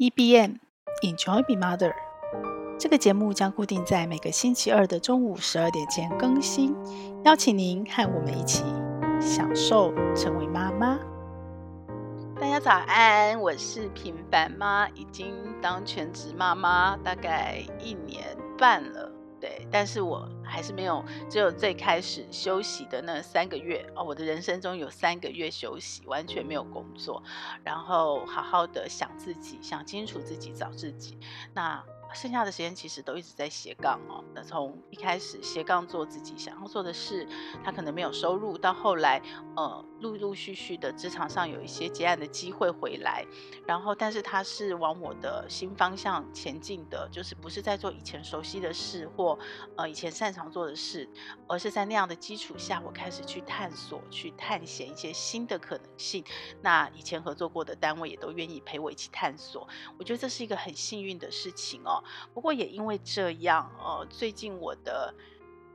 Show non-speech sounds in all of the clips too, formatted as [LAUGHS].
EBM Enjoy Be Mother，这个节目将固定在每个星期二的中午十二点前更新，邀请您和我们一起享受成为妈妈。大家早安，我是平凡妈，已经当全职妈妈大概一年半了。对，但是我还是没有，只有最开始休息的那三个月哦，我的人生中有三个月休息，完全没有工作，然后好好的想自己，想清楚自己，找自己。那。剩下的时间其实都一直在斜杠哦。那从一开始斜杠做自己想要做的事，他可能没有收入，到后来呃陆陆续续的职场上有一些结案的机会回来，然后但是他是往我的新方向前进的，就是不是在做以前熟悉的事或呃以前擅长做的事，而是在那样的基础下，我开始去探索、去探险一些新的可能性。那以前合作过的单位也都愿意陪我一起探索，我觉得这是一个很幸运的事情哦。不过也因为这样，呃，最近我的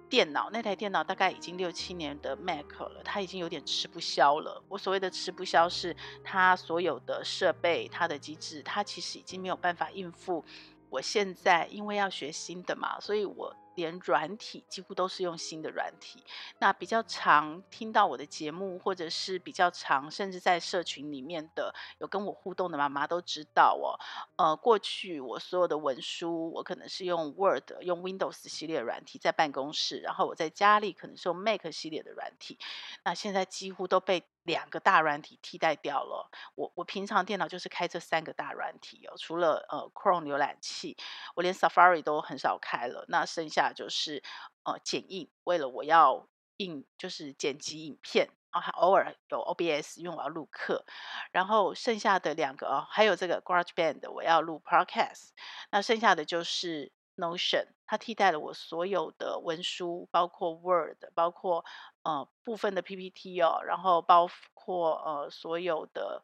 电脑那台电脑大概已经六七年的 Mac 了，它已经有点吃不消了。我所谓的吃不消，是它所有的设备、它的机制，它其实已经没有办法应付。我现在因为要学新的嘛，所以我。连软体几乎都是用新的软体。那比较常听到我的节目，或者是比较常，甚至在社群里面的有跟我互动的妈妈都知道哦。呃，过去我所有的文书，我可能是用 Word、用 Windows 系列软体在办公室，然后我在家里可能是用 Mac 系列的软体。那现在几乎都被两个大软体替代掉了。我我平常电脑就是开这三个大软体哦，除了呃 Chrome 浏览器，我连 Safari 都很少开了。那剩下就是呃剪映，为了我要印就是剪辑影片啊，偶尔有 OBS，因为我要录课。然后剩下的两个哦，还有这个 GarageBand，我要录 Podcast。那剩下的就是 Notion，它替代了我所有的文书，包括 Word，包括呃部分的 PPT 哦，然后包括呃所有的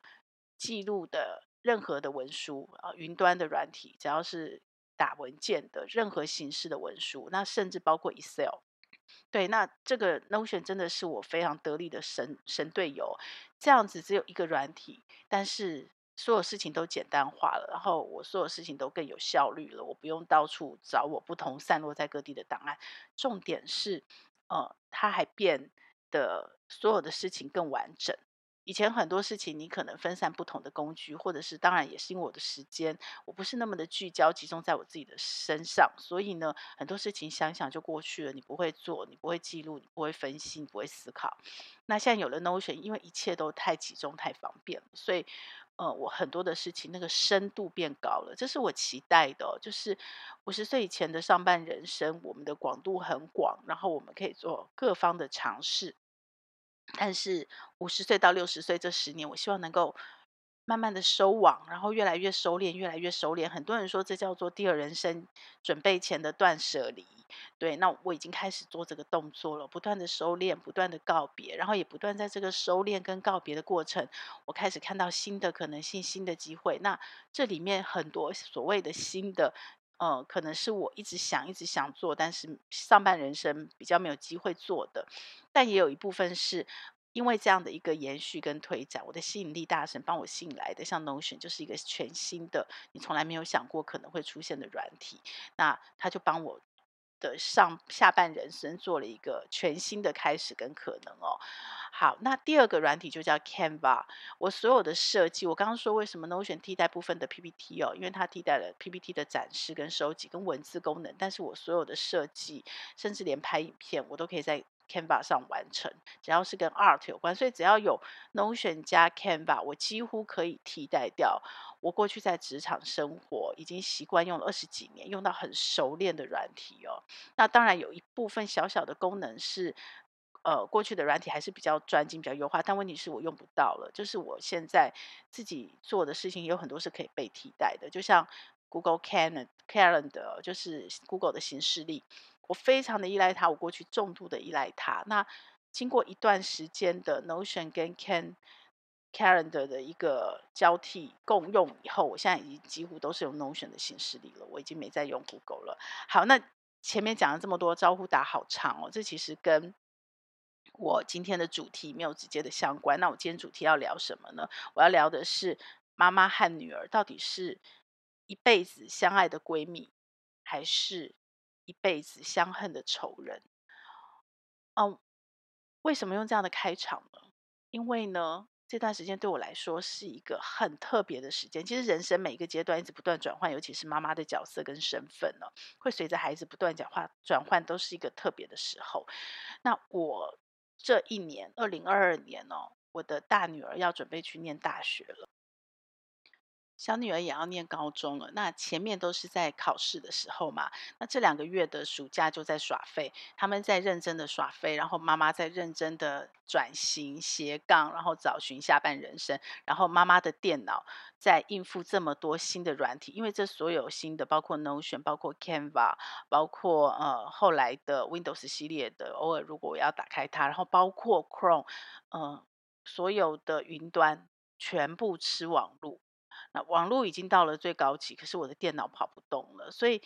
记录的任何的文书啊，云端的软体，只要是打文件的任何形式的文书，那甚至包括 Excel。对，那这个 Notion 真的是我非常得力的神神队友，这样子只有一个软体，但是。所有事情都简单化了，然后我所有事情都更有效率了。我不用到处找我不同散落在各地的档案。重点是，呃，它还变得所有的事情更完整。以前很多事情你可能分散不同的工具，或者是当然也是因为我的时间，我不是那么的聚焦集中在我自己的身上，所以呢，很多事情想想就过去了。你不会做，你不会记录，你不会分析，你不会思考。那现在有了 Notion，因为一切都太集中、太方便了，所以。呃，我很多的事情那个深度变高了，这是我期待的。就是五十岁以前的上半人生，我们的广度很广，然后我们可以做各方的尝试。但是五十岁到六十岁这十年，我希望能够。慢慢的收网，然后越来越收敛，越来越收敛。很多人说这叫做第二人生准备前的断舍离。对，那我已经开始做这个动作了，不断的收敛，不断的告别，然后也不断在这个收敛跟告别的过程，我开始看到新的可能性、新的机会。那这里面很多所谓的新的，呃，可能是我一直想、一直想做，但是上半人生比较没有机会做的，但也有一部分是。因为这样的一个延续跟推展，我的吸引力大神帮我吸引来的，像 Notion 就是一个全新的，你从来没有想过可能会出现的软体，那他就帮我的上下半人生做了一个全新的开始跟可能哦。好，那第二个软体就叫 Canva，我所有的设计，我刚刚说为什么 Notion 替代部分的 PPT 哦，因为它替代了 PPT 的展示跟收集跟文字功能，但是我所有的设计，甚至连拍影片，我都可以在。Canva 上完成，只要是跟 Art 有关，所以只要有 Notion 加 Canva，我几乎可以替代掉我过去在职场生活已经习惯用了二十几年，用到很熟练的软体哦。那当然有一部分小小的功能是，呃，过去的软体还是比较专精、比较优化，但问题是我用不到了。就是我现在自己做的事情有很多是可以被替代的，就像 Google Calendar，就是 Google 的行事历。我非常的依赖它，我过去重度的依赖它。那经过一段时间的 Notion 跟 Can Calendar 的一个交替共用以后，我现在已经几乎都是用 Notion 的形式里了，我已经没再用 Google 了。好，那前面讲了这么多招呼打好长哦，这其实跟我今天的主题没有直接的相关。那我今天主题要聊什么呢？我要聊的是妈妈和女儿到底是一辈子相爱的闺蜜，还是一辈子相恨的仇人？嗯，为什么用这样的开场呢？因为呢，这段时间对我来说是一个很特别的时间。其实人生每一个阶段一直不断转换，尤其是妈妈的角色跟身份呢，会随着孩子不断讲话转换，都是一个特别的时候。那我这一年，二零二二年哦，我的大女儿要准备去念大学了。小女儿也要念高中了，那前面都是在考试的时候嘛，那这两个月的暑假就在耍废，他们在认真的耍废，然后妈妈在认真的转型斜杠，然后找寻下半人生，然后妈妈的电脑在应付这么多新的软体，因为这所有新的，包括 Notion，包括 Canva，包括呃后来的 Windows 系列的，偶尔如果我要打开它，然后包括 Chrome，呃，所有的云端全部吃网路。网络已经到了最高级，可是我的电脑跑不动了，所以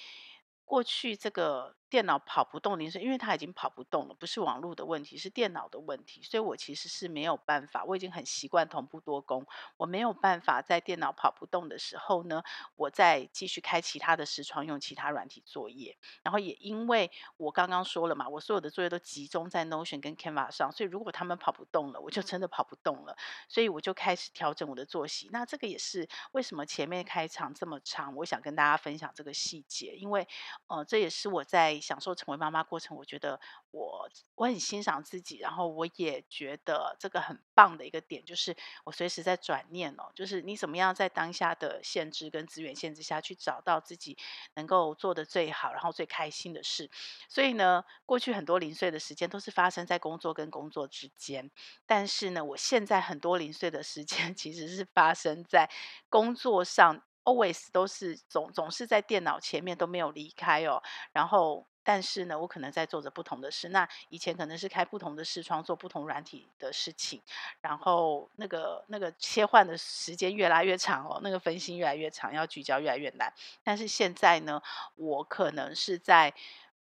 过去这个。电脑跑不动，铃声，因为它已经跑不动了，不是网络的问题，是电脑的问题。所以我其实是没有办法，我已经很习惯同步多工，我没有办法在电脑跑不动的时候呢，我再继续开其他的视窗，用其他软体作业。然后也因为我刚刚说了嘛，我所有的作业都集中在 Notion 跟 Canva 上，所以如果他们跑不动了，我就真的跑不动了。所以我就开始调整我的作息。那这个也是为什么前面开场这么长，我想跟大家分享这个细节，因为呃，这也是我在。享受成为妈妈过程，我觉得我我很欣赏自己，然后我也觉得这个很棒的一个点，就是我随时在转念哦，就是你怎么样在当下的限制跟资源限制下去找到自己能够做得最好，然后最开心的事。所以呢，过去很多零碎的时间都是发生在工作跟工作之间，但是呢，我现在很多零碎的时间 [LAUGHS] 其实是发生在工作上，always 都是总总是在电脑前面都没有离开哦，然后。但是呢，我可能在做着不同的事。那以前可能是开不同的视窗，做不同软体的事情，然后那个那个切换的时间越来越长哦，那个分心越来越长，要聚焦越来越难。但是现在呢，我可能是在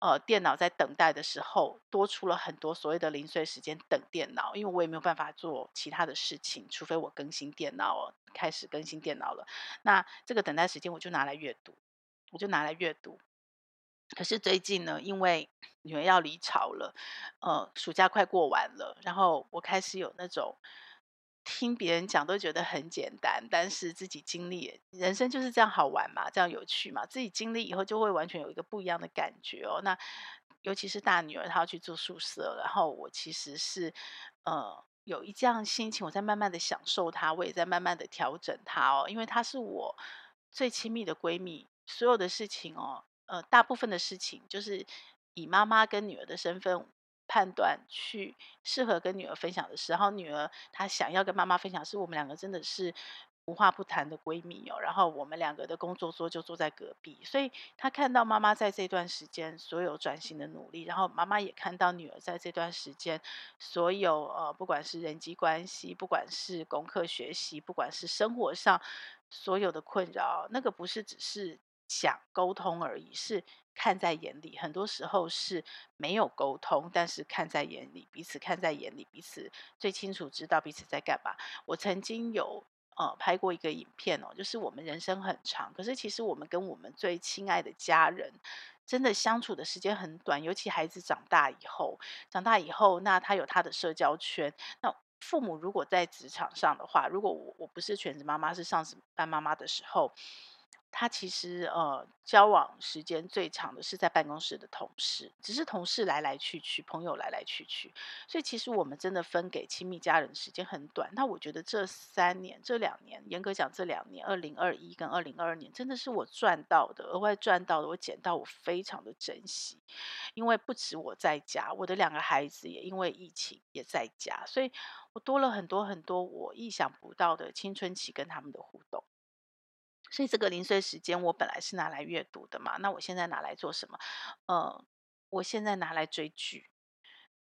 呃电脑在等待的时候，多出了很多所谓的零碎时间等电脑，因为我也没有办法做其他的事情，除非我更新电脑哦，开始更新电脑了。那这个等待时间我就拿来阅读，我就拿来阅读。可是最近呢，因为女儿要离巢了，呃，暑假快过完了，然后我开始有那种听别人讲都觉得很简单，但是自己经历，人生就是这样好玩嘛，这样有趣嘛，自己经历以后就会完全有一个不一样的感觉哦。那尤其是大女儿她要去住宿舍，然后我其实是呃有一这样心情，我在慢慢的享受她，我也在慢慢的调整她哦，因为她是我最亲密的闺蜜，所有的事情哦。呃，大部分的事情就是以妈妈跟女儿的身份判断，去适合跟女儿分享的事。然后女儿她想要跟妈妈分享，是我们两个真的是无话不谈的闺蜜哦。然后我们两个的工作桌就坐在隔壁，所以她看到妈妈在这段时间所有转型的努力，然后妈妈也看到女儿在这段时间所有呃，不管是人际关系，不管是功课学习，不管是生活上所有的困扰，那个不是只是。想沟通而已，是看在眼里。很多时候是没有沟通，但是看在眼里，彼此看在眼里，彼此最清楚知道彼此在干嘛。我曾经有呃拍过一个影片哦，就是我们人生很长，可是其实我们跟我们最亲爱的家人真的相处的时间很短。尤其孩子长大以后，长大以后，那他有他的社交圈。那父母如果在职场上的话，如果我我不是全职妈妈，是上班妈妈的时候。他其实呃交往时间最长的是在办公室的同事，只是同事来来去去，朋友来来去去，所以其实我们真的分给亲密家人时间很短。那我觉得这三年、这两年，严格讲这两年，二零二一跟二零二二年，真的是我赚到的，额外赚到的，我捡到，我非常的珍惜。因为不止我在家，我的两个孩子也因为疫情也在家，所以我多了很多很多我意想不到的青春期跟他们的互动。所以这个零碎时间，我本来是拿来阅读的嘛，那我现在拿来做什么？呃，我现在拿来追剧。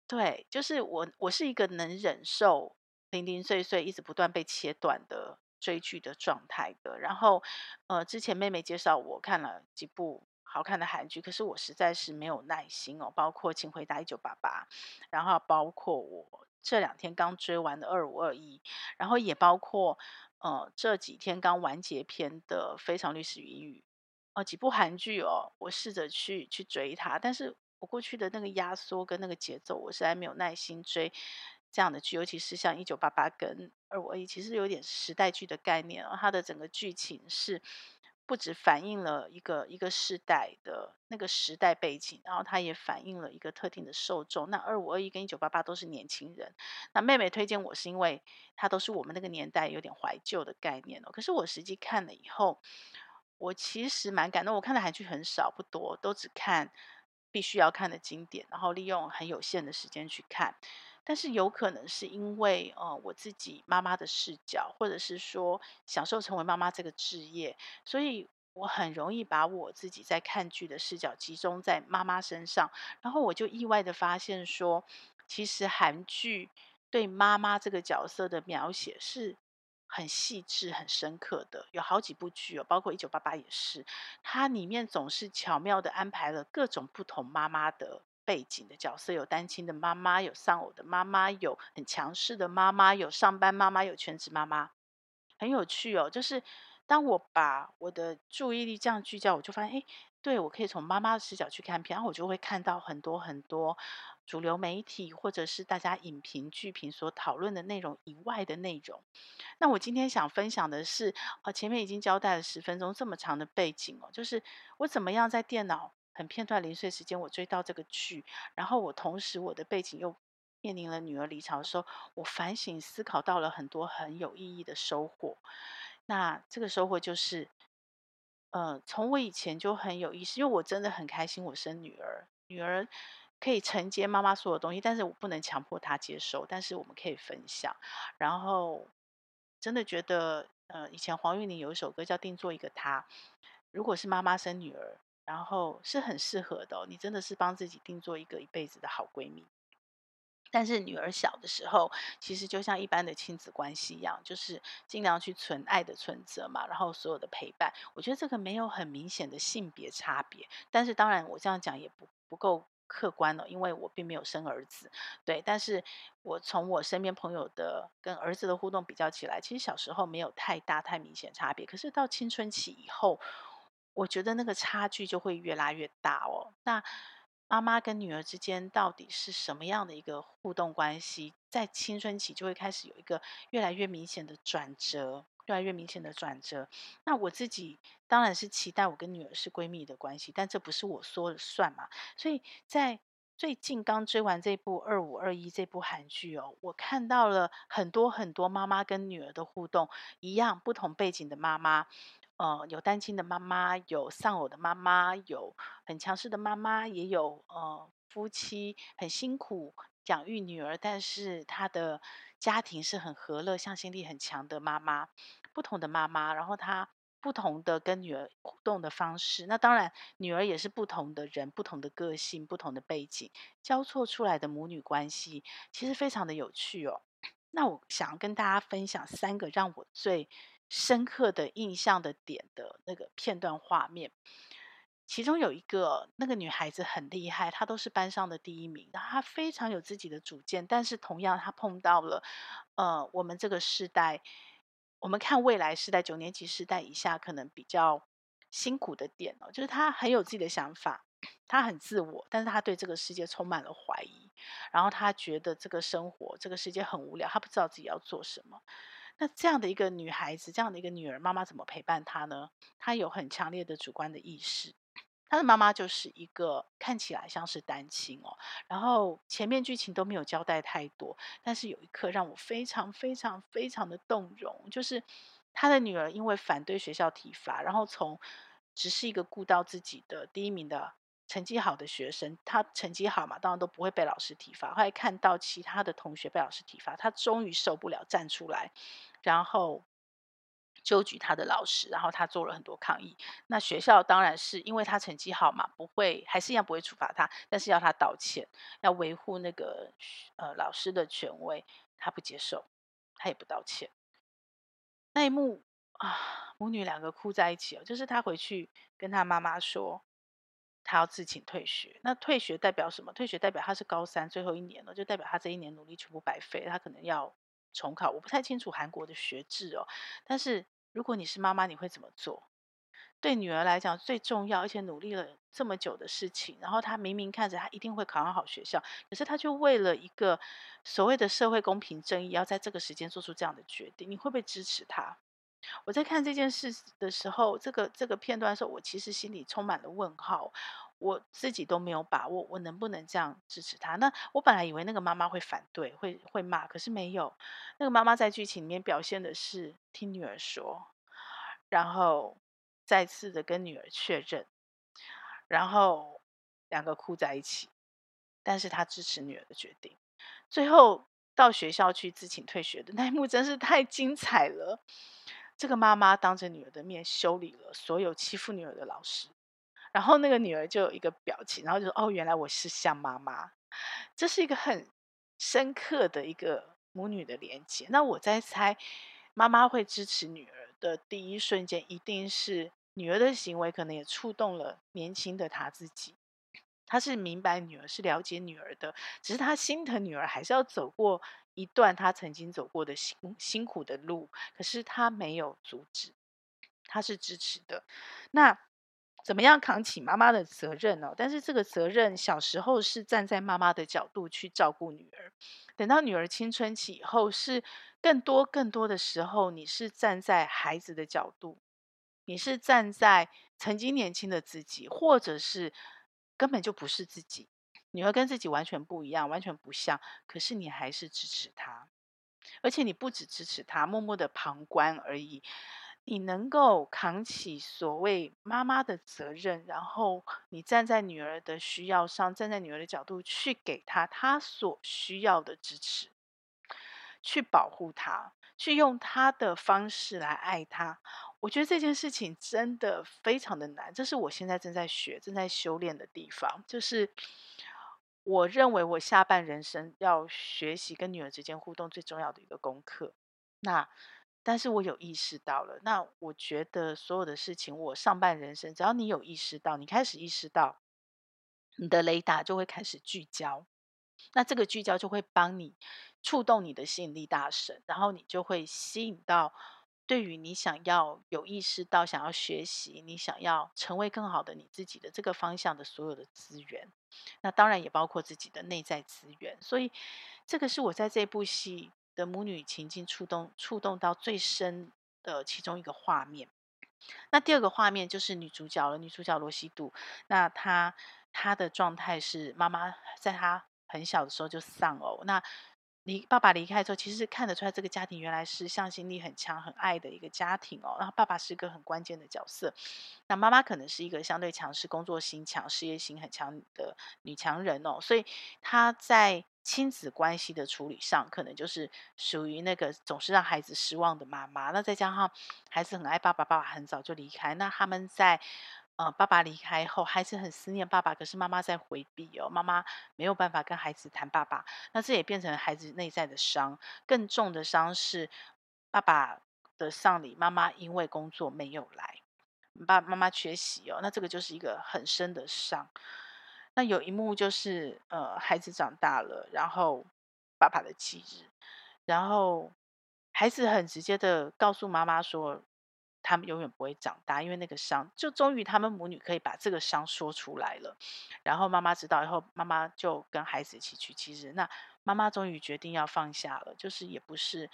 对，就是我，我是一个能忍受零零碎碎一直不断被切断的追剧的状态的。然后，呃，之前妹妹介绍我看了几部好看的韩剧，可是我实在是没有耐心哦，包括《请回答一九八八》，然后包括我这两天刚追完的《二五二一》，然后也包括。呃这几天刚完结篇的《非常律师禹英禑》哦，几部韩剧哦，我试着去去追它，但是我过去的那个压缩跟那个节奏，我实在没有耐心追这样的剧，尤其是像《一九八八》跟《二五二一》，其实有点时代剧的概念，它的整个剧情是。不只反映了一个一个时代的那个时代背景，然后它也反映了一个特定的受众。那二五二一跟一九八八都是年轻人。那妹妹推荐我是因为它都是我们那个年代有点怀旧的概念哦。可是我实际看了以后，我其实蛮感动。我看的韩剧很少不多，都只看必须要看的经典，然后利用很有限的时间去看。但是有可能是因为呃我自己妈妈的视角，或者是说享受成为妈妈这个职业，所以我很容易把我自己在看剧的视角集中在妈妈身上，然后我就意外的发现说，其实韩剧对妈妈这个角色的描写是很细致、很深刻的，有好几部剧哦，包括《一九八八》也是，它里面总是巧妙的安排了各种不同妈妈的。背景的角色，有单亲的妈妈，有丧偶的妈妈，有很强势的妈妈，有上班妈妈，有全职妈妈，很有趣哦。就是当我把我的注意力这样聚焦，我就发现，哎，对，我可以从妈妈的视角去看片，然后我就会看到很多很多主流媒体或者是大家影评剧评所讨论的内容以外的内容。那我今天想分享的是，啊，前面已经交代了十分钟这么长的背景哦，就是我怎么样在电脑。很片段零碎时间，我追到这个剧，然后我同时我的背景又面临了女儿离巢的时候，我反省思考到了很多很有意义的收获。那这个收获就是，呃，从我以前就很有意思，因为我真的很开心我生女儿，女儿可以承接妈妈所有东西，但是我不能强迫她接受，但是我们可以分享。然后真的觉得，呃，以前黄韵玲有一首歌叫《定做一个她》，如果是妈妈生女儿。然后是很适合的，你真的是帮自己定做一个一辈子的好闺蜜。但是女儿小的时候，其实就像一般的亲子关系一样，就是尽量去存爱的存折嘛，然后所有的陪伴。我觉得这个没有很明显的性别差别，但是当然我这样讲也不不够客观了，因为我并没有生儿子。对，但是我从我身边朋友的跟儿子的互动比较起来，其实小时候没有太大太明显差别，可是到青春期以后。我觉得那个差距就会越拉越大哦。那妈妈跟女儿之间到底是什么样的一个互动关系？在青春期就会开始有一个越来越明显的转折，越来越明显的转折。那我自己当然是期待我跟女儿是闺蜜的关系，但这不是我说了算嘛。所以在最近刚追完这部《二五二一》这部韩剧哦，我看到了很多很多妈妈跟女儿的互动，一样不同背景的妈妈。呃，有单亲的妈妈，有丧偶的妈妈，有很强势的妈妈，也有呃夫妻很辛苦养育女儿，但是她的家庭是很和乐、向心力很强的妈妈。不同的妈妈，然后她不同的跟女儿互动的方式。那当然，女儿也是不同的人、不同的个性、不同的背景交错出来的母女关系，其实非常的有趣哦。那我想要跟大家分享三个让我最深刻的印象的点的那个片段画面，其中有一个那个女孩子很厉害，她都是班上的第一名，她非常有自己的主见，但是同样她碰到了呃我们这个时代，我们看未来时代九年级时代以下可能比较辛苦的点哦，就是她很有自己的想法，她很自我，但是她对这个世界充满了怀疑，然后她觉得这个生活这个世界很无聊，她不知道自己要做什么。那这样的一个女孩子，这样的一个女儿，妈妈怎么陪伴她呢？她有很强烈的主观的意识。她的妈妈就是一个看起来像是单亲哦，然后前面剧情都没有交代太多，但是有一刻让我非常非常非常的动容，就是她的女儿因为反对学校体罚，然后从只是一个顾到自己的第一名的。成绩好的学生，他成绩好嘛，当然都不会被老师体罚。后来看到其他的同学被老师体罚，他终于受不了，站出来，然后纠举他的老师，然后他做了很多抗议。那学校当然是因为他成绩好嘛，不会，还是一样不会处罚他，但是要他道歉，要维护那个呃老师的权威，他不接受，他也不道歉。那一幕啊，母女两个哭在一起哦，就是他回去跟他妈妈说。他要自请退学，那退学代表什么？退学代表他是高三最后一年了，就代表他这一年努力全部白费，他可能要重考。我不太清楚韩国的学制哦，但是如果你是妈妈，你会怎么做？对女儿来讲最重要，而且努力了这么久的事情，然后她明明看着她一定会考上好学校，可是她就为了一个所谓的社会公平正义，要在这个时间做出这样的决定，你会不会支持她？我在看这件事的时候，这个这个片段的时候，我其实心里充满了问号，我自己都没有把握，我能不能这样支持她？那我本来以为那个妈妈会反对，会会骂，可是没有，那个妈妈在剧情里面表现的是听女儿说，然后。再次的跟女儿确认，然后两个哭在一起，但是他支持女儿的决定。最后到学校去自请退学的那一幕真是太精彩了。这个妈妈当着女儿的面修理了所有欺负女儿的老师，然后那个女儿就有一个表情，然后就说：“哦，原来我是像妈妈。”这是一个很深刻的一个母女的连接。那我在猜，妈妈会支持女儿的第一瞬间，一定是。女儿的行为可能也触动了年轻的她自己，她是明白女儿，是了解女儿的，只是她心疼女儿，还是要走过一段他曾经走过的辛辛苦的路，可是他没有阻止，他是支持的。那怎么样扛起妈妈的责任呢？但是这个责任小时候是站在妈妈的角度去照顾女儿，等到女儿青春期以后，是更多更多的时候，你是站在孩子的角度。你是站在曾经年轻的自己，或者是根本就不是自己，女儿跟自己完全不一样，完全不像，可是你还是支持她，而且你不只支持她，默默的旁观而已。你能够扛起所谓妈妈的责任，然后你站在女儿的需要上，站在女儿的角度去给她她所需要的支持，去保护她，去用她的方式来爱她。我觉得这件事情真的非常的难，这是我现在正在学、正在修炼的地方。就是我认为我下半人生要学习跟女儿之间互动最重要的一个功课。那，但是我有意识到了。那我觉得所有的事情，我上半人生只要你有意识到，你开始意识到，你的雷达就会开始聚焦。那这个聚焦就会帮你触动你的吸引力大神，然后你就会吸引到。对于你想要有意识到想要学习，你想要成为更好的你自己的这个方向的所有的资源，那当然也包括自己的内在资源。所以，这个是我在这部戏的母女情境触动触动到最深的其中一个画面。那第二个画面就是女主角了，女主角罗西度。那她她的状态是妈妈在她很小的时候就丧偶。那离爸爸离开之后，其实看得出来，这个家庭原来是向心力很强、很爱的一个家庭哦。然后爸爸是一个很关键的角色，那妈妈可能是一个相对强势、工作心强、事业心很强的女强人哦。所以她在亲子关系的处理上，可能就是属于那个总是让孩子失望的妈妈。那再加上孩子很爱爸爸，爸爸很早就离开，那他们在。呃，爸爸离开后，孩子很思念爸爸，可是妈妈在回避哦，妈妈没有办法跟孩子谈爸爸，那这也变成孩子内在的伤。更重的伤是爸爸的丧礼，妈妈因为工作没有来，爸妈妈缺席哦，那这个就是一个很深的伤。那有一幕就是，呃，孩子长大了，然后爸爸的忌日，然后孩子很直接的告诉妈妈说。他们永远不会长大，因为那个伤，就终于他们母女可以把这个伤说出来了。然后妈妈知道以后，妈妈就跟孩子一起去祭日。那妈妈终于决定要放下了，就是也不是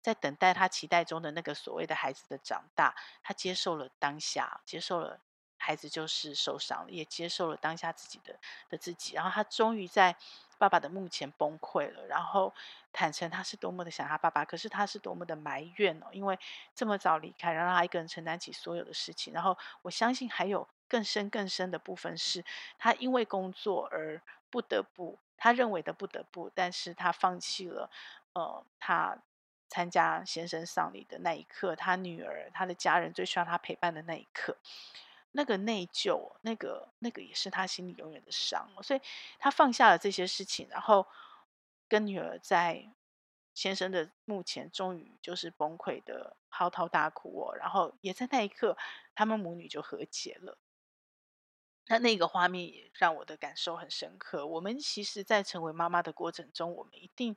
在等待她期待中的那个所谓的孩子的长大，她接受了当下，接受了孩子就是受伤了，也接受了当下自己的的自己。然后她终于在。爸爸的墓前崩溃了，然后坦诚他是多么的想他爸爸，可是他是多么的埋怨哦，因为这么早离开，然后让他一个人承担起所有的事情。然后我相信还有更深更深的部分是，他因为工作而不得不，他认为的不得不，但是他放弃了，呃，他参加先生丧礼的那一刻，他女儿、他的家人最需要他陪伴的那一刻。那个内疚，那个那个也是他心里永远的伤，所以他放下了这些事情，然后跟女儿在先生的墓前，终于就是崩溃的嚎啕大哭哦，然后也在那一刻，他们母女就和解了。那那个画面也让我的感受很深刻。我们其实，在成为妈妈的过程中，我们一定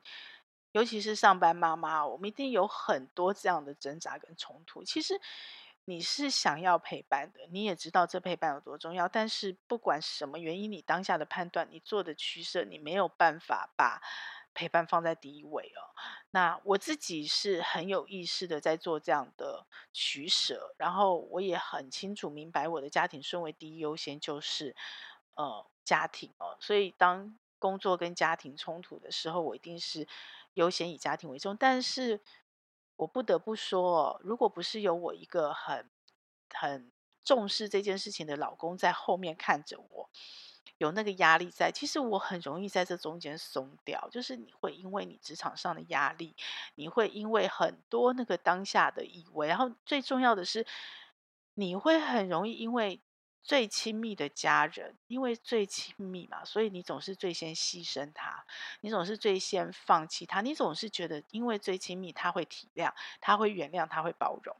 尤其是上班妈妈，我们一定有很多这样的挣扎跟冲突。其实你是想要陪伴的，你也知道这陪伴有多重要，但是不管什么原因，你当下的判断，你做的取舍，你没有办法把陪伴放在第一位哦。那我自己是很有意识的在做这样的取舍，然后我也很清楚明白我的家庭顺位第一优先就是呃家庭哦，所以当工作跟家庭冲突的时候，我一定是。优先以家庭为重，但是我不得不说，如果不是有我一个很很重视这件事情的老公在后面看着我，有那个压力在，其实我很容易在这中间松掉。就是你会因为你职场上的压力，你会因为很多那个当下的以为，然后最重要的是，你会很容易因为。最亲密的家人，因为最亲密嘛，所以你总是最先牺牲他，你总是最先放弃他，你总是觉得因为最亲密，他会体谅，他会原谅，他会包容。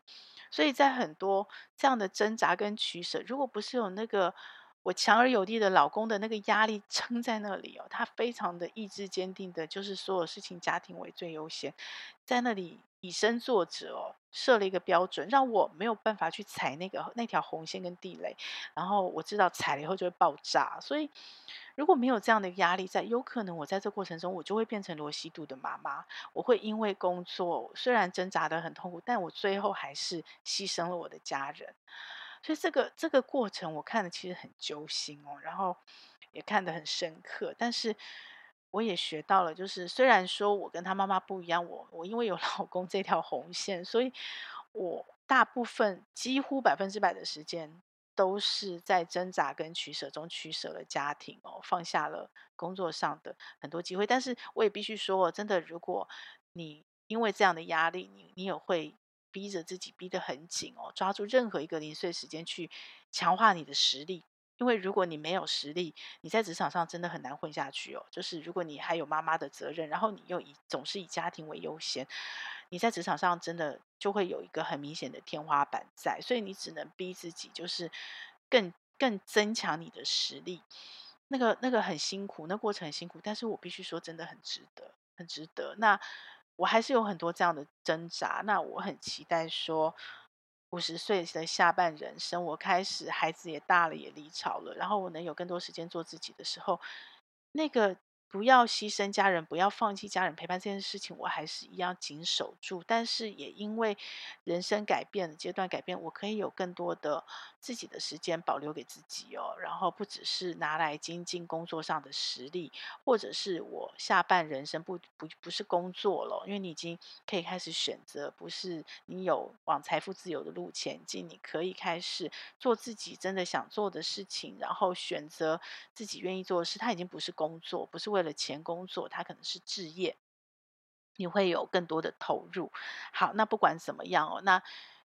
所以在很多这样的挣扎跟取舍，如果不是有那个我强而有力的老公的那个压力撑在那里哦，他非常的意志坚定的，就是所有事情家庭为最优先，在那里。以身作则，设了一个标准，让我没有办法去踩那个那条红线跟地雷。然后我知道踩了以后就会爆炸，所以如果没有这样的压力在，有可能我在这过程中我就会变成罗西度的妈妈。我会因为工作虽然挣扎得很痛苦，但我最后还是牺牲了我的家人。所以这个这个过程我看的其实很揪心哦，然后也看得很深刻，但是。我也学到了，就是虽然说我跟他妈妈不一样，我我因为有 [LAUGHS] 老公这条红线，所以我大部分几乎百分之百的时间都是在挣扎跟取舍中取舍了家庭哦，放下了工作上的很多机会。但是我也必须说，真的，如果你因为这样的压力，你你也会逼着自己逼得很紧哦，抓住任何一个零碎时间去强化你的实力。因为如果你没有实力，你在职场上真的很难混下去哦。就是如果你还有妈妈的责任，然后你又以总是以家庭为优先，你在职场上真的就会有一个很明显的天花板在，所以你只能逼自己，就是更更增强你的实力。那个那个很辛苦，那过程很辛苦，但是我必须说，真的很值得，很值得。那我还是有很多这样的挣扎，那我很期待说。五十岁的下半人生，我开始孩子也大了，也离巢了，然后我能有更多时间做自己的时候，那个。不要牺牲家人，不要放弃家人陪伴这件事情，我还是一样紧守住。但是也因为人生改变的，阶段改变，我可以有更多的自己的时间保留给自己哦。然后不只是拿来精进工作上的实力，或者是我下半人生不不不是工作了，因为你已经可以开始选择，不是你有往财富自由的路前进，你可以开始做自己真的想做的事情，然后选择自己愿意做的事。它已经不是工作，不是为。为了钱工作，他可能是置业，你会有更多的投入。好，那不管怎么样哦，那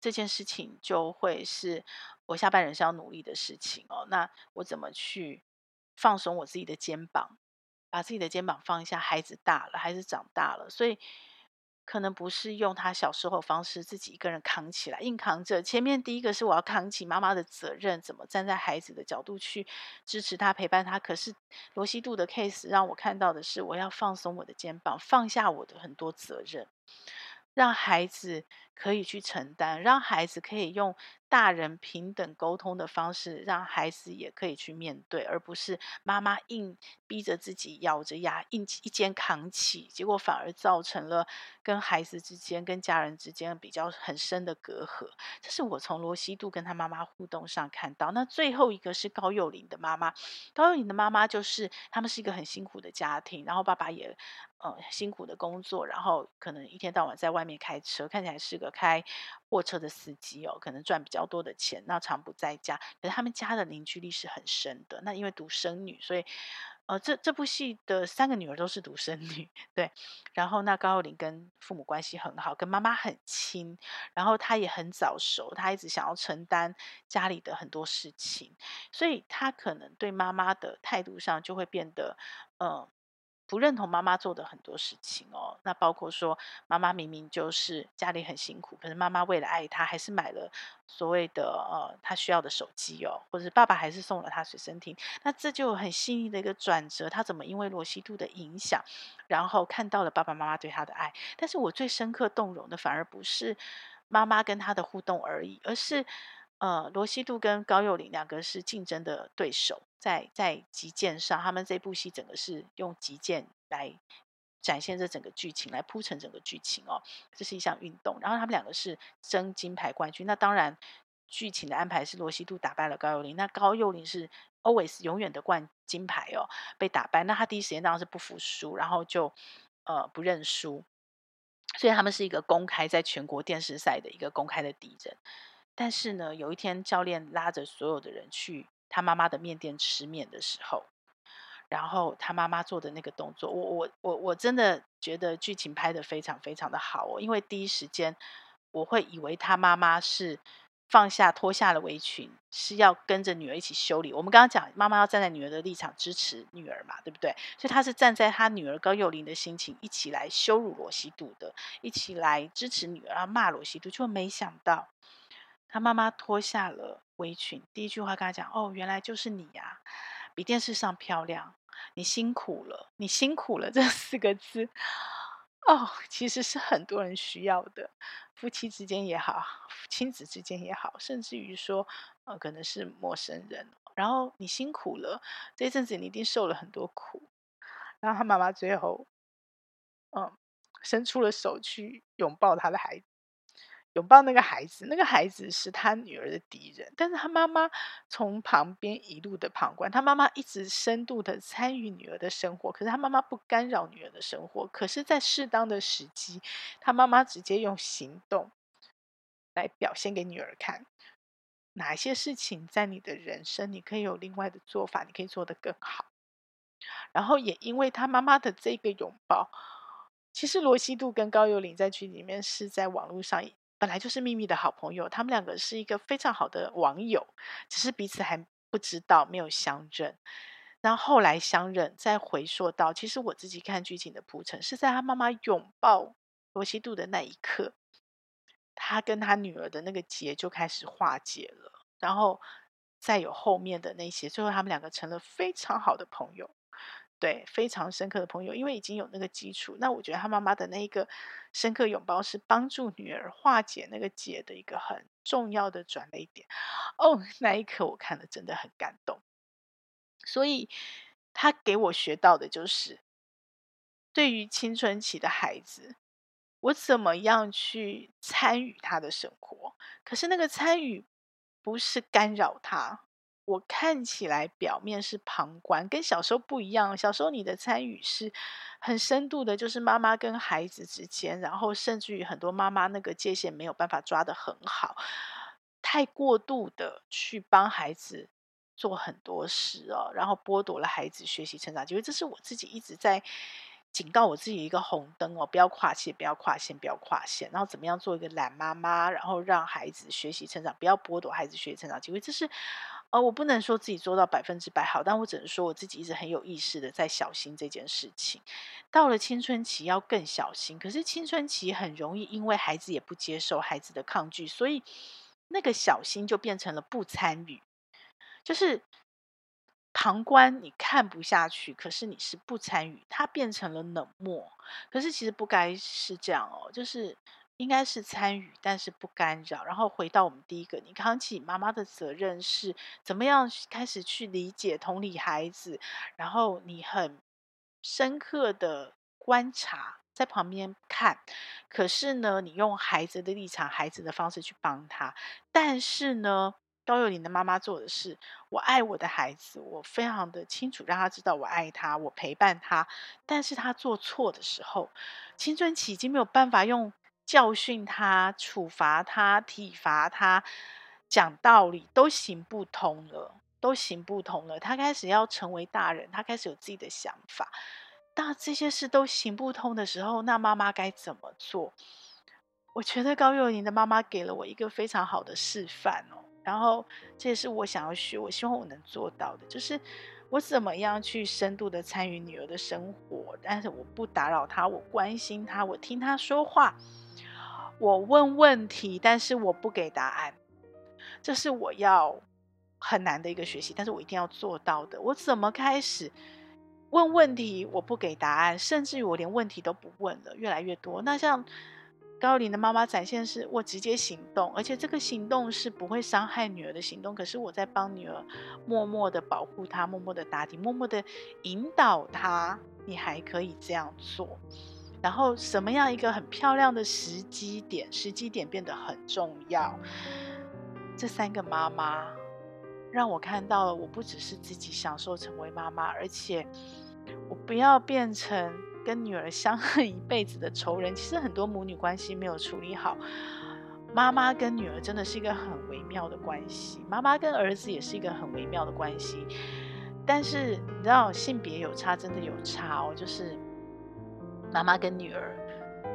这件事情就会是我下半人生要努力的事情哦。那我怎么去放松我自己的肩膀，把自己的肩膀放下？孩子大了，孩子长大了，所以。可能不是用他小时候方式自己一个人扛起来，硬扛着。前面第一个是我要扛起妈妈的责任，怎么站在孩子的角度去支持他、陪伴他。可是罗西度的 case 让我看到的是，我要放松我的肩膀，放下我的很多责任，让孩子可以去承担，让孩子可以用。大人平等沟通的方式，让孩子也可以去面对，而不是妈妈硬逼着自己咬着牙硬一肩扛起，结果反而造成了跟孩子之间、跟家人之间比较很深的隔阂。这是我从罗西度跟他妈妈互动上看到。那最后一个是高幼霖的妈妈，高幼霖的妈妈就是他们是一个很辛苦的家庭，然后爸爸也呃辛苦的工作，然后可能一天到晚在外面开车，看起来是个开货车的司机哦，可能赚比较多的钱，那常不在家。可是他们家的凝聚力是很深的。那因为独生女，所以呃，这这部戏的三个女儿都是独生女，[LAUGHS] 对。然后那高幼霖跟父母关系很好，跟妈妈很亲。然后她也很早熟，她一直想要承担家里的很多事情，所以她可能对妈妈的态度上就会变得，嗯、不认同妈妈做的很多事情哦，那包括说妈妈明明就是家里很辛苦，可是妈妈为了爱他，还是买了所谓的呃他需要的手机哦，或者是爸爸还是送了他随身听，那这就很细腻的一个转折，他怎么因为罗西度的影响，然后看到了爸爸妈妈对他的爱？但是我最深刻动容的反而不是妈妈跟他的互动而已，而是呃罗西度跟高幼霖两个是竞争的对手。在在击剑上，他们这部戏整个是用击剑来展现这整个剧情，来铺成整个剧情哦。这是一项运动，然后他们两个是争金牌冠军。那当然，剧情的安排是罗西度打败了高幼霖，那高幼霖是 always 永远的冠金牌哦，被打败。那他第一时间当然是不服输，然后就呃不认输。所以他们是一个公开在全国电视赛的一个公开的敌人。但是呢，有一天教练拉着所有的人去。他妈妈的面店吃面的时候，然后他妈妈做的那个动作，我我我我真的觉得剧情拍得非常非常的好哦，因为第一时间我会以为他妈妈是放下脱下了围裙，是要跟着女儿一起修理。我们刚刚讲妈妈要站在女儿的立场支持女儿嘛，对不对？所以他是站在他女儿高幼霖的心情一起来羞辱罗西度的，一起来支持女儿，然后骂罗西度，就没想到。他妈妈脱下了围裙，第一句话跟他讲：“哦，原来就是你呀，比电视上漂亮，你辛苦了，你辛苦了。”这四个字，哦，其实是很多人需要的，夫妻之间也好，亲子之间也好，甚至于说，呃，可能是陌生人。然后你辛苦了，这一阵子你一定受了很多苦。然后他妈妈最后，嗯，伸出了手去拥抱他的孩子。拥抱那个孩子，那个孩子是他女儿的敌人，但是他妈妈从旁边一路的旁观，他妈妈一直深度的参与女儿的生活，可是他妈妈不干扰女儿的生活，可是，在适当的时机，他妈妈直接用行动来表现给女儿看，哪些事情在你的人生，你可以有另外的做法，你可以做得更好。然后也因为他妈妈的这个拥抱，其实罗西度跟高幼霖在剧里面是在网络上。本来就是秘密的好朋友，他们两个是一个非常好的网友，只是彼此还不知道，没有相认。然后后来相认，再回溯到，其实我自己看剧情的铺陈，是在他妈妈拥抱罗西度的那一刻，他跟他女儿的那个结就开始化解了，然后再有后面的那些，最后他们两个成了非常好的朋友。对，非常深刻的朋友，因为已经有那个基础。那我觉得他妈妈的那一个深刻拥抱，是帮助女儿化解那个结的一个很重要的转捩点。哦，那一刻我看了真的很感动。所以他给我学到的就是，对于青春期的孩子，我怎么样去参与他的生活？可是那个参与不是干扰他。我看起来表面是旁观，跟小时候不一样。小时候你的参与是很深度的，就是妈妈跟孩子之间，然后甚至于很多妈妈那个界限没有办法抓得很好，太过度的去帮孩子做很多事哦，然后剥夺了孩子学习成长机会。这是我自己一直在警告我自己一个红灯哦，不要跨界，不要跨线，不要跨线。然后怎么样做一个懒妈妈，然后让孩子学习成长，不要剥夺孩子学习成长机会。这是。呃，我不能说自己做到百分之百好，但我只能说我自己一直很有意识的在小心这件事情。到了青春期要更小心，可是青春期很容易因为孩子也不接受孩子的抗拒，所以那个小心就变成了不参与，就是旁观你看不下去，可是你是不参与，它变成了冷漠。可是其实不该是这样哦，就是。应该是参与，但是不干扰。然后回到我们第一个，你扛起妈妈的责任是怎么样开始去理解、同理孩子，然后你很深刻的观察，在旁边看。可是呢，你用孩子的立场、孩子的方式去帮他。但是呢，高幼林的妈妈做的事，我爱我的孩子，我非常的清楚，让他知道我爱他，我陪伴他。但是他做错的时候，青春期已经没有办法用。教训他、处罚他、体罚他、讲道理都行不通了，都行不通了。他开始要成为大人，他开始有自己的想法。当这些事都行不通的时候，那妈妈该怎么做？我觉得高幼林的妈妈给了我一个非常好的示范哦。然后这也是我想要学，我希望我能做到的，就是我怎么样去深度的参与女儿的生活，但是我不打扰她，我关心她，我听她说话，我问问题，但是我不给答案，这是我要很难的一个学习，但是我一定要做到的。我怎么开始问问题？我不给答案，甚至于我连问题都不问了，越来越多。那像。高龄的妈妈展现是我直接行动，而且这个行动是不会伤害女儿的行动。可是我在帮女儿默默的保护她，默默的打底，默默的引导她。你还可以这样做。然后什么样一个很漂亮的时机点？时机点变得很重要。这三个妈妈让我看到了，我不只是自己享受成为妈妈，而且我不要变成。跟女儿相恨一辈子的仇人，其实很多母女关系没有处理好。妈妈跟女儿真的是一个很微妙的关系，妈妈跟儿子也是一个很微妙的关系。但是你知道，性别有差，真的有差哦。就是妈妈跟女儿，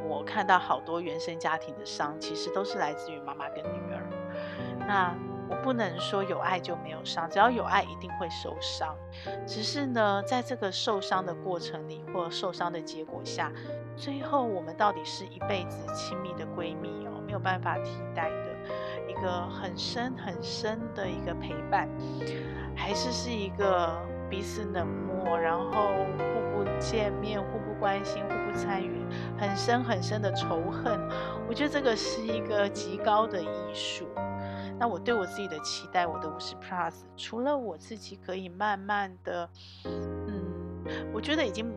我看到好多原生家庭的伤，其实都是来自于妈妈跟女儿。那。我不能说有爱就没有伤，只要有爱一定会受伤。只是呢，在这个受伤的过程里，或受伤的结果下，最后我们到底是一辈子亲密的闺蜜哦，没有办法替代的一个很深很深的一个陪伴，还是是一个彼此冷漠，然后互不见面、互不关心、互不参与，很深很深的仇恨。我觉得这个是一个极高的艺术。那我对我自己的期待，我的五十 plus，除了我自己可以慢慢的，嗯，我觉得已经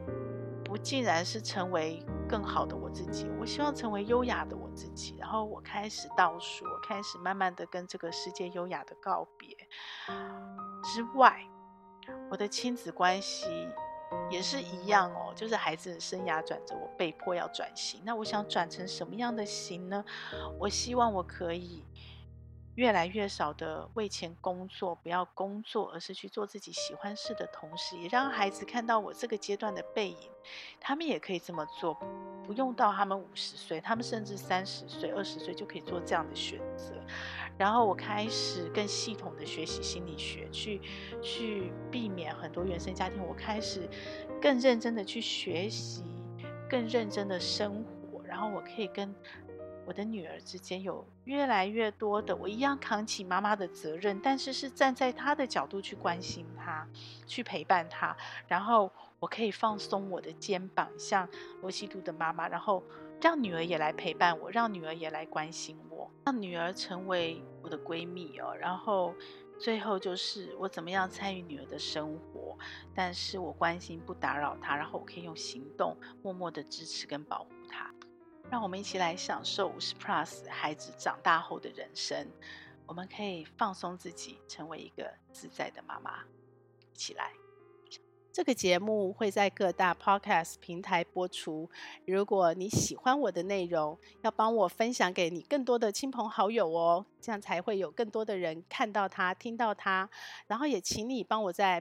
不尽然是成为更好的我自己，我希望成为优雅的我自己。然后我开始倒数，开始慢慢的跟这个世界优雅的告别。之外，我的亲子关系也是一样哦，就是孩子的生涯转折，我被迫要转型。那我想转成什么样的型呢？我希望我可以。越来越少的为钱工作，不要工作，而是去做自己喜欢事的同时，也让孩子看到我这个阶段的背影，他们也可以这么做，不用到他们五十岁，他们甚至三十岁、二十岁就可以做这样的选择。然后我开始更系统的学习心理学，去去避免很多原生家庭。我开始更认真的去学习，更认真的生活，然后我可以跟。我的女儿之间有越来越多的，我一样扛起妈妈的责任，但是是站在她的角度去关心她，去陪伴她，然后我可以放松我的肩膀，像罗西度的妈妈，然后让女儿也来陪伴我，让女儿也来关心我，让女儿成为我的闺蜜哦。然后最后就是我怎么样参与女儿的生活，但是我关心不打扰她，然后我可以用行动默默的支持跟保护她。让我们一起来享受五十 plus 孩子长大后的人生。我们可以放松自己，成为一个自在的妈妈。一起来！这个节目会在各大 podcast 平台播出。如果你喜欢我的内容，要帮我分享给你更多的亲朋好友哦，这样才会有更多的人看到它、听到它。然后也请你帮我在